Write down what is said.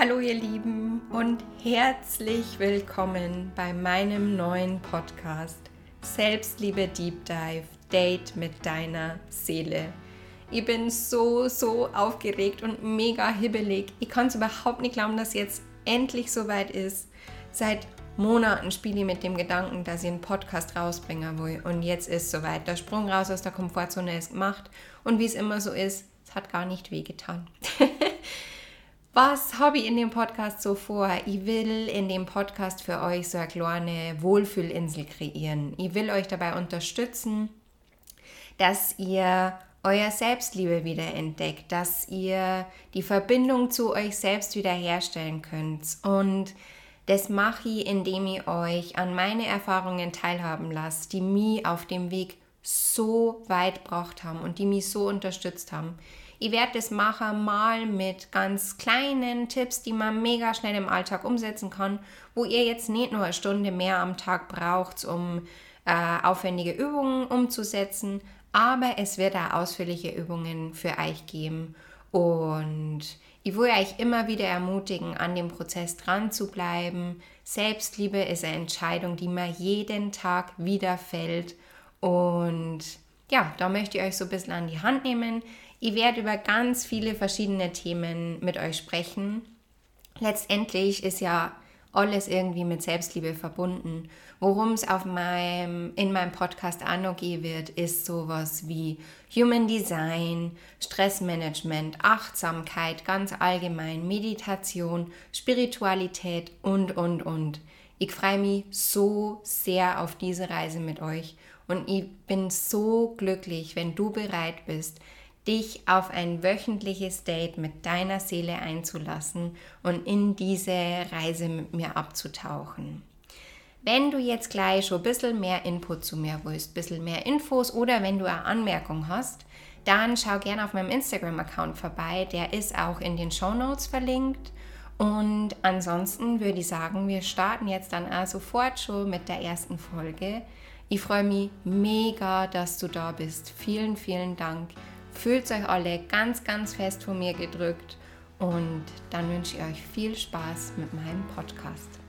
Hallo ihr Lieben und herzlich willkommen bei meinem neuen Podcast Selbstliebe Deep Dive Date mit deiner Seele. Ich bin so, so aufgeregt und mega hibbelig. Ich kann es überhaupt nicht glauben, dass jetzt endlich soweit ist. Seit Monaten spiele ich mit dem Gedanken, dass ich einen Podcast rausbringen will. Und jetzt ist soweit. Der Sprung raus aus der Komfortzone ist gemacht. Und wie es immer so ist, es hat gar nicht wehgetan. Was habe ich in dem Podcast so vor? Ich will in dem Podcast für euch so eine kleine Wohlfühlinsel kreieren. Ich will euch dabei unterstützen, dass ihr euer Selbstliebe wieder entdeckt, dass ihr die Verbindung zu euch selbst wiederherstellen könnt. Und das mache ich, indem ich euch an meine Erfahrungen teilhaben lasse, die mich auf dem Weg so weit gebracht haben und die mich so unterstützt haben. Ich werde das machen mal mit ganz kleinen Tipps, die man mega schnell im Alltag umsetzen kann, wo ihr jetzt nicht nur eine Stunde mehr am Tag braucht, um äh, aufwendige Übungen umzusetzen, aber es wird auch ausführliche Übungen für euch geben und ich will euch immer wieder ermutigen, an dem Prozess dran zu bleiben. Selbstliebe ist eine Entscheidung, die mir jeden Tag wieder fällt. Und ja, da möchte ich euch so ein bisschen an die Hand nehmen. Ich werde über ganz viele verschiedene Themen mit euch sprechen. Letztendlich ist ja alles irgendwie mit Selbstliebe verbunden. Worum es auf meinem, in meinem Podcast noch gehen wird, ist sowas wie Human Design, Stressmanagement, Achtsamkeit, ganz allgemein, Meditation, Spiritualität und, und, und. Ich freue mich so sehr auf diese Reise mit euch und ich bin so glücklich, wenn du bereit bist, dich auf ein wöchentliches Date mit deiner Seele einzulassen und in diese Reise mit mir abzutauchen. Wenn du jetzt gleich schon ein bisschen mehr Input zu mir willst, ein bisschen mehr Infos oder wenn du eine Anmerkung hast, dann schau gerne auf meinem Instagram-Account vorbei. Der ist auch in den Show Notes verlinkt. Und ansonsten würde ich sagen, wir starten jetzt dann auch sofort schon mit der ersten Folge. Ich freue mich mega, dass du da bist. Vielen, vielen Dank. Fühlt euch alle ganz, ganz fest von mir gedrückt und dann wünsche ich euch viel Spaß mit meinem Podcast.